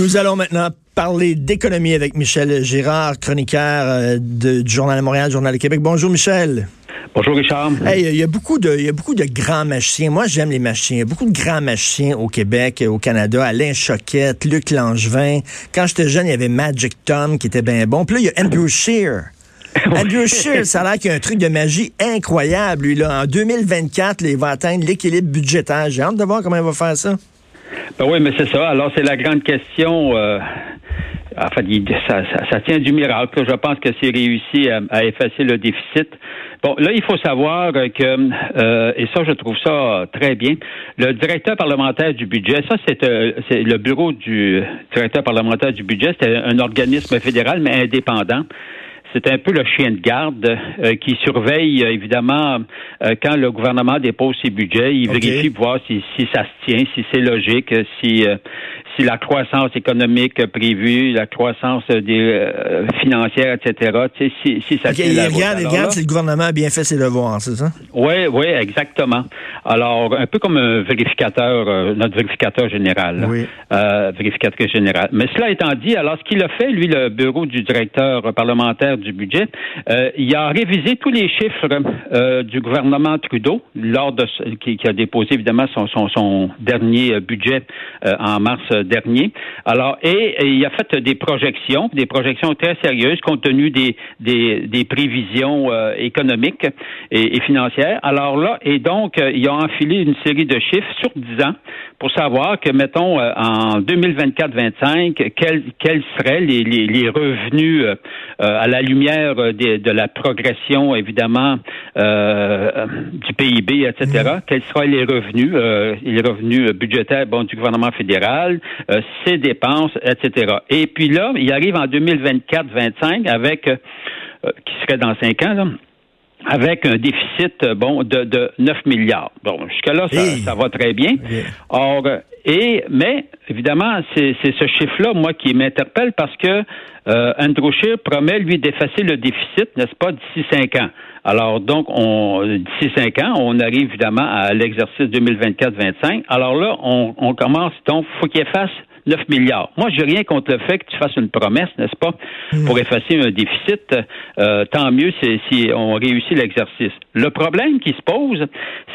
Nous allons maintenant parler d'économie avec Michel Girard, chroniqueur euh, de- du Journal de Montréal, Journal de Québec. Bonjour Michel. Bonjour Richard. Hey, il y a beaucoup de, il y a beaucoup de grands magiciens. Moi, j'aime les magiciens. Il y a beaucoup de grands magiciens au Québec, au Canada. Alain Choquette, Luc Langevin. Quand j'étais jeune, il y avait Magic Tom qui était bien bon. Puis là, il y a Andrew Shear. Andrew Shear, ça a l'air qu'il y a un truc de magie incroyable, lui, là. En 2024, là, il va atteindre l'équilibre budgétaire. J'ai hâte de voir comment il va faire ça. Ben oui, mais c'est ça. Alors, c'est la grande question. Euh, en fait, il- ça, ça- ça tient du miracle. Je pense que c'est réussi à, à effacer le déficit. Bon, là, il faut savoir que, euh, et ça, je trouve ça très bien, le directeur parlementaire du budget, ça, c'est euh, le bureau du directeur parlementaire du budget, c'est un organisme fédéral, mais indépendant. C'est un peu le chien de garde euh, qui surveille, euh, évidemment, euh, quand le gouvernement dépose ses budgets. Il vérifie pour voir si, si ça se tient, si c'est logique, si, euh, si la croissance économique prévue, la croissance des, euh, financière, etc., si, si ça OK, tient il la route. regarde, il Alors regarde si le gouvernement a bien fait ses devoirs, c'est ça? oui, oui, exactement. Alors, un peu comme un vérificateur, euh, notre vérificateur général. Oui. Euh, vérificatrice générale. Mais cela étant dit, alors ce qu'il a fait, lui, le bureau du directeur parlementaire du budget, euh, il a révisé tous les chiffres euh, du gouvernement Trudeau lors de qui, qui a déposé évidemment son, son, son dernier euh, budget euh, en mars dernier. Alors, et, il a fait des projections, des projections très sérieuses compte tenu des, des, des prévisions euh, économiques et, et financières. Alors là, et donc, euh, il a enfilé une série de chiffres sur 10 ans pour savoir que, mettons, en 2024-25, quels, quels seraient les, les, les revenus à la lumière euh, de la progression, évidemment, euh, du PIB, etc. Quels seraient les revenus, euh, les revenus budgétaires bon, du gouvernement fédéral, euh, ses dépenses, etc. Et puis là, il arrive en 2024-25 avec, euh, euh, qui serait dans cinq ans, là, avec un déficit euh, bon de, de 9 milliards. Bon, jusque-là, ça, Hey. ça va très bien. Or, euh, et mais évidemment, c'est ce chiffre-là, moi, qui m'interpelle parce que euh, Andrew Scheer promet, lui, d'effacer le déficit, n'est-ce pas, d'ici cinq ans. Alors, donc, on d'ici cinq ans, on arrive évidemment à l'exercice 2024-25. Alors là, on, on commence, donc, faut qu'il efface 9 milliards. Moi, j'ai rien contre le fait que tu fasses une promesse, n'est-ce pas, pour effacer un déficit. Euh, tant mieux si, si on réussit l'exercice. Le problème qui se pose,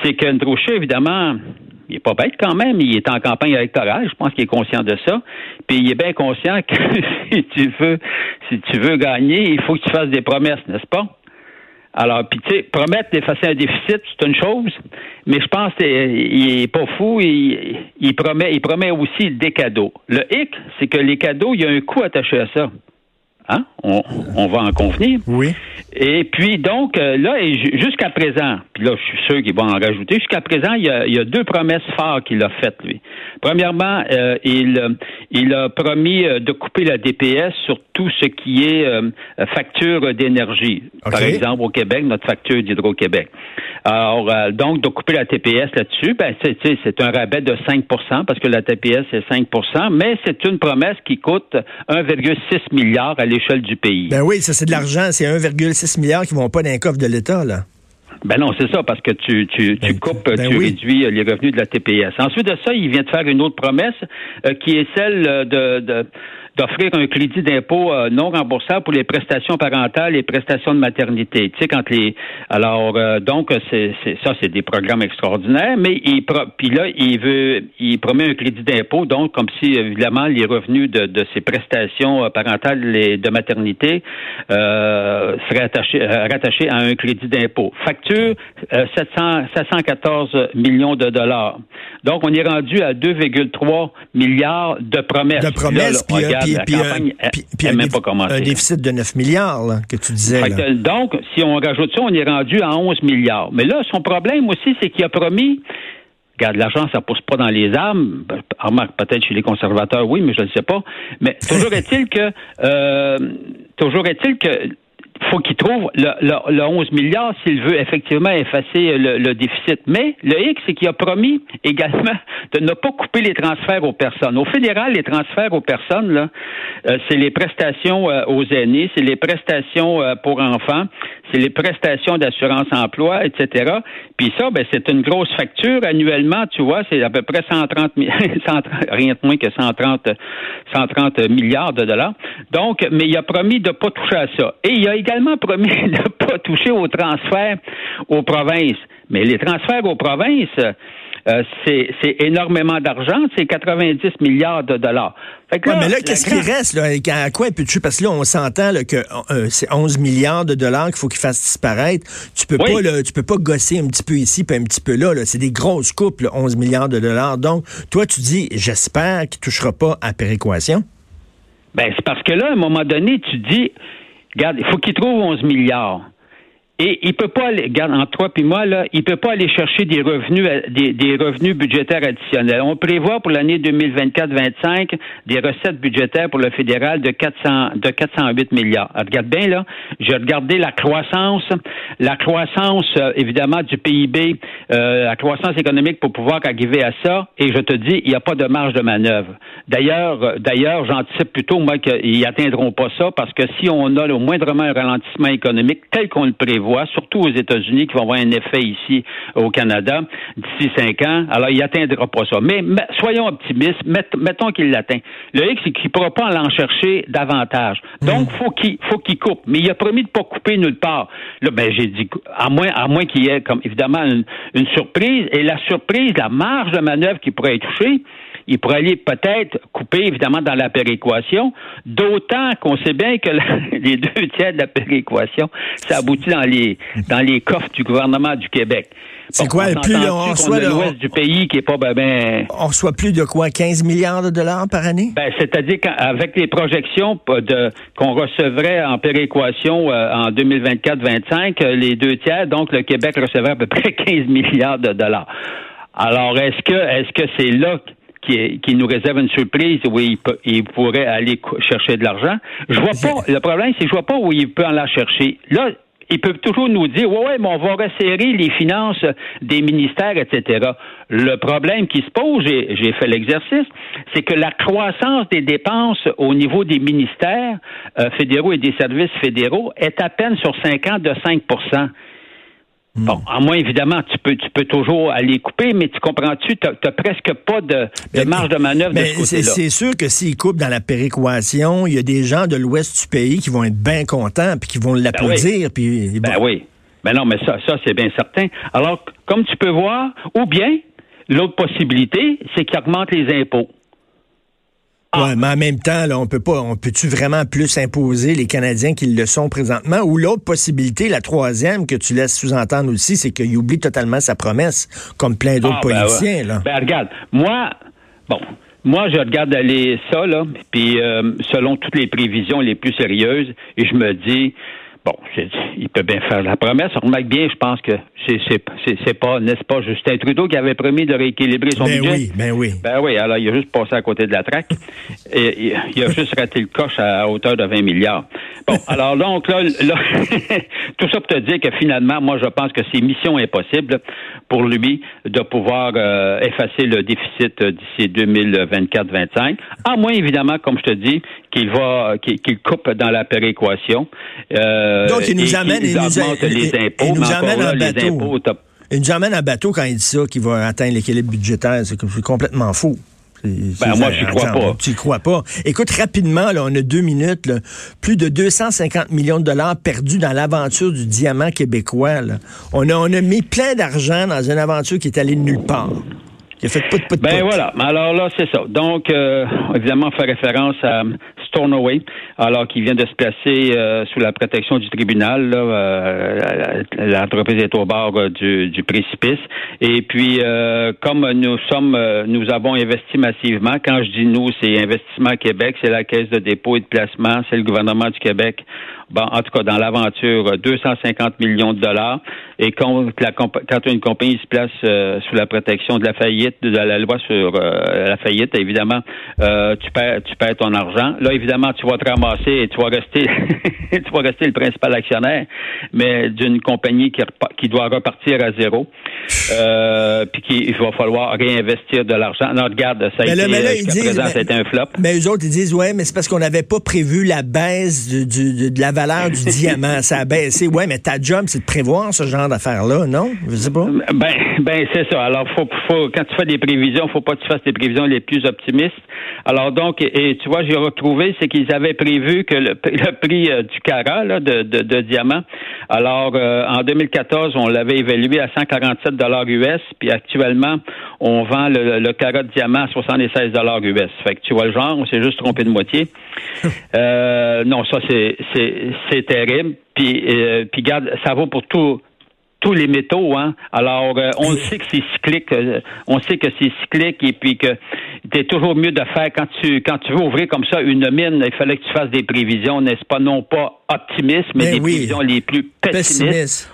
c'est qu'Andrew Scheer, évidemment, il est pas bête quand même. Il est en campagne électorale. Je pense qu'il est conscient de ça. Puis il est bien conscient que si tu veux, si tu veux gagner, il faut que tu fasses des promesses, n'est-ce pas? Alors, puis tu sais, promettre d'effacer un déficit, c'est une chose, mais je pense qu'il est pas fou. Il, il promet, il promet aussi des cadeaux. Le hic, c'est que les cadeaux, il y a un coût attaché à ça. Hein? On, on va en convenir. Oui. Et puis donc euh, là, jusqu'à présent, puis là, je suis sûr qu'il va en rajouter. Jusqu'à présent, il y, a, il y a deux promesses fortes qu'il a faites lui. Premièrement, euh, il il a promis euh, de couper la DPS sur tout ce qui est euh, facture d'énergie. Par exemple, au Québec, notre facture d'Hydro-Québec. Alors, euh, donc, de couper la TPS là-dessus, ben, c'est, un rabais de 5% parce que la TPS, c'est 5% mais c'est une promesse qui coûte 1,6 milliard à l'échelle du pays. Ben oui, ça c'est de l'argent, c'est 1,6 milliard qui vont pas dans les coffre de l'État, là. Ben non, c'est ça, parce que tu, tu, tu Ben, coupes, ben tu oui. réduis euh, les revenus de la TPS. Ensuite de ça, il vient de faire une autre promesse euh, qui est celle euh, de, de- d'offrir un crédit d'impôt euh, non remboursable pour les prestations parentales et prestations de maternité. Tu sais, quand les alors euh, donc c'est, ça, c'est des programmes extraordinaires, mais il pro- puis là, il veut il promet un crédit d'impôt, donc comme si évidemment les revenus de, de ces prestations euh, parentales et de maternité euh, seraient attachés, euh, rattachés à un crédit d'impôt. Facture euh, 700, 714 millions de dollars. Donc on est rendu à 2,3 milliards de promesses. De promesses, là, là, puis, euh, puis, la puis, campagne, euh, puis- puis n'a un, même pas commencé. un déficit de 9 milliards, là, que tu disais. Fait là. que, donc, si on rajoute ça, on est rendu à 11 milliards. Mais là, son problème aussi, c'est qu'il a promis Regarde, l'argent, ça pousse pas dans les arbres. Remarque, peut-être chez les conservateurs, oui, mais je ne sais pas. Mais toujours est-il que, euh, toujours est-il que faut qu'il trouve le, le, 11 milliards s'il veut effectivement effacer le, déficit. Mais le X, c'est qu'il a promis également de ne pas couper les transferts aux personnes. Au fédéral, les transferts aux personnes, là, euh, c'est les prestations euh, aux aînés, c'est les prestations euh, pour enfants, c'est les prestations d'assurance emploi, etc. Puis ça, ben, c'est une grosse facture annuellement, tu vois, c'est à peu près 130, 130 rien de moins que 130, 130 milliards de dollars. Donc, mais il a promis de pas toucher à ça. Et il a également promis de pas toucher aux transferts aux provinces. Mais les transferts aux provinces, euh, c'est énormément d'argent, c'est 90 milliards de dollars. mais là, qu'est-ce qui reste? Là? À quoi peut tu Parce que là, on s'entend que euh, c'est 11 milliards de dollars qu'il faut qu'il fasse disparaître. Tu peux pas là, tu peux pas gosser un petit peu ici puis un petit peu là. C'est des grosses coupes, 11 milliards de dollars. Donc, toi, tu dis, j'espère qu'il touchera pas à péréquation. Ben, c'est parce que là, à un moment donné, tu dis, regarde, il faut qu'il trouve 11 milliards. Et il peut pas aller, regarde, entre toi puis moi, là, il peut pas aller chercher des revenus, euh, des, des revenus budgétaires additionnels. On prévoit pour l'année 2024-25 des recettes budgétaires pour le fédéral de 400, de 408 milliards. regarde bien, là, j'ai regardé la croissance, la croissance, euh, évidemment, du PIB, euh, la croissance économique pour pouvoir arriver à ça, et je te dis, il n'y a pas de marge de manœuvre. D'ailleurs, d'ailleurs, j'anticipe plutôt, moi, qu'ils atteindront pas ça, parce que si on a au moindrement un ralentissement économique tel qu'on le prévoit, surtout aux États-Unis, qui vont avoir un effet ici au Canada d'ici cinq ans. Alors, il n'atteindra pas ça. Mais, soyons optimistes, mettons qu'il l'atteint. Le X, c'est qu'il ne pourra pas en chercher davantage. Donc, faut qu'il faut qu'il coupe. Mais il a promis de ne pas couper nulle part. Là, ben, j'ai dit, à moins, à moins qu'il y ait, comme évidemment, une, une surprise. Et la surprise, la marge de manœuvre qui pourrait être touchée, il pourrait aller peut-être couper, évidemment, dans la péréquation, d'autant qu'on sait bien que les deux tiers de la péréquation, ça aboutit dans les, dans les coffres du gouvernement du Québec. C'est quoi, on plus on reçoit l'ouest du pays qui est pas ben, ben, On reçoit plus de quoi, 15 milliards de dollars par année? Ben, c'est-à-dire qu'avec les projections de, qu'on recevrait en péréquation euh, en 2024-25, euh, les deux tiers, donc le Québec recevrait à peu près 15 milliards de dollars. Alors, est-ce que est-ce que c'est là qui, nous réserve une surprise où il, il pourrait aller chercher de l'argent. Je vois pas. Le problème, c'est que je vois pas où il peut en la chercher. Là, il peut toujours nous dire, ouais, ouais, mais on va resserrer les finances des ministères, etc. Le problème qui se pose, j'ai fait l'exercice, c'est que la croissance des dépenses au niveau des ministères euh, fédéraux et des services fédéraux est à peine sur cinq ans de 5 Hmm. Bon, à moins évidemment, tu peux, tu peux toujours aller couper, mais tu comprends-tu, tu n'as presque pas de, marge de manœuvre de ce côté-là. C'est sûr que s'ils coupent dans la péréquation, il y a des gens de l'ouest du pays qui vont être bien contents puis qui vont l'applaudir. Ben oui. Ben oui. Ben non, mais ça, ça c'est bien certain. Alors, comme tu peux voir, ou bien l'autre possibilité, c'est qu'ils augmentent les impôts. Ah. mais en même temps, là, on peut pas, on peut-tu vraiment plus imposer les Canadiens qu'ils le sont présentement? Ou l'autre possibilité, la troisième que tu laisses sous-entendre aussi, c'est qu'il oublie totalement sa promesse, comme plein d'autres ah, ben politiciens. là. Ben regarde, moi, bon, moi, je regarde aller ça, là, puis euh, selon toutes les prévisions les plus sérieuses, et je me dis, Bon, il peut bien faire la promesse. On remarque bien, je pense que c'est pas, n'est-ce pas, Justin Trudeau qui avait promis de rééquilibrer son ben budget? Oui, ben oui. Ben oui, alors il a juste passé à côté de la traque. et, il a juste raté le coche à hauteur de 20 milliards. Bon, alors donc là, tout ça pour te dire que finalement, moi, je pense que c'est mission impossible pour lui de pouvoir euh, effacer le déficit d'ici 2024-25, à moins évidemment, comme je te dis, qu'il va qu'il coupe dans la péréquation. Euh, donc il nous amène, il nous, les impôts, il nous amène en bateau. il nous amène en bateau quand il dit ça qu'il va atteindre l'équilibre budgétaire. C'est complètement fou. Ben, moi, je crois pas. Tu crois pas. Écoute, rapidement, là, on a deux minutes. plus de 250 millions de dollars perdus dans l'aventure du diamant québécois. On, a, on a mis plein d'argent dans une aventure qui est allée nulle part. Qui a fait Ben voilà. Alors là, c'est ça. Donc, euh, évidemment, on fait référence à Alors qu'il vient de se placer euh, sous la protection du tribunal. Euh, l'entreprise est au bord du, du, précipice. Et puis, comme nous sommes, nous avons investi massivement. Quand je dis nous, c'est Investissement Québec, c'est la Caisse de dépôt et de placement, c'est le gouvernement du Québec bon, en tout cas dans l'aventure, 250 millions de dollars. Et quand, quand une compagnie se place euh, sous la protection de la faillite, de la loi sur euh, la faillite, évidemment, euh, tu perds tu perds ton argent. Là, tu vas te ramasser et tu vas rester tu vas rester le principal actionnaire, mais d'une compagnie qui, qui doit repartir à zéro. puis qu'il va falloir réinvestir de l'argent. Non, regarde, ça a été, mais un flop. Mais eux autres, ils disent, ouais, mais c'est parce qu'on n'avait pas prévu la baisse du, de la valeur du diamant. Ça a baissé. Ouais, mais ta job, c'est de prévoir ce genre d'affaires-là, non? Je sais pas. Ben, ben c'est ça. Alors, faut, faut, quand tu fais des prévisions, faut pas que tu fasses des prévisions les plus optimistes. Alors, donc, et, tu vois, j'ai retrouvé, c'est qu'ils avaient prévu que le, prix euh, du carat là, de, de, diamant, alors, euh, en 2014, on l'avait évalué à 147 dollars US, puis actuellement, on vend le, le carat de diamant à 76 dollars US. Fait que tu vois le genre, on s'est juste trompé de moitié. euh, non, ça, c'est c'est terrible. Puis, euh, puis garde, ça vaut pour tout, tous les métaux. Hein? Alors, euh, on sait que c'est cyclique. Euh, on sait que c'est cyclique et puis que c'est toujours mieux de faire quand tu quand tu veux ouvrir comme ça une mine, il fallait que tu fasses des prévisions, n'est-ce pas, non pas optimistes, mais, des prévisions les plus pessimistes.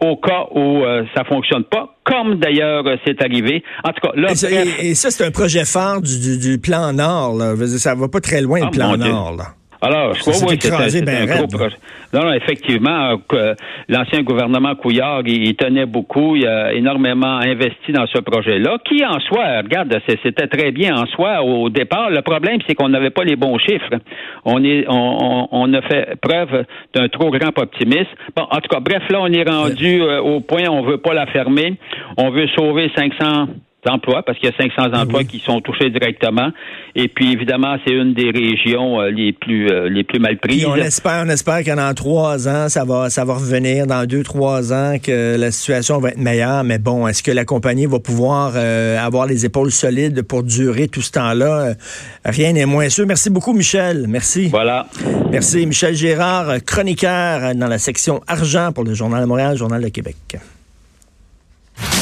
Au cas où ça fonctionne pas, comme d'ailleurs c'est arrivé. En tout cas, là. Et ça, c'est un projet phare du, du, plan Nord. Là. Ça va pas très loin, le ah, plan Nord. Là. Alors, je crois oui, c'est un, gros projet. Non, non, effectivement, euh, l'ancien gouvernement Couillard, il, tenait beaucoup, il a énormément investi dans ce projet-là, qui en soi, regarde, c'était très bien en soi au départ. Le problème, c'est qu'on n'avait pas les bons chiffres. On est, on, on, a fait preuve d'un trop grand optimisme. Bon, en tout cas, bref, là, on est rendu euh, au point, on veut pas la fermer. On veut sauver 500 emplois parce qu'il y a 500 ah emplois qui sont touchés directement. Et puis évidemment, c'est une des régions euh, les plus euh, les plus mal prises. on espère, on espère que dans trois ans, ça va ça va revenir. Dans deux trois ans, que la situation va être meilleure. Mais bon, est-ce que la compagnie va pouvoir euh, avoir les épaules solides pour durer tout ce temps-là? Rien n'est moins sûr. Merci beaucoup, Michel. Merci. Voilà. Merci, Michel Gérard, chroniqueur dans la section argent pour le Journal de Montréal, Journal de Québec.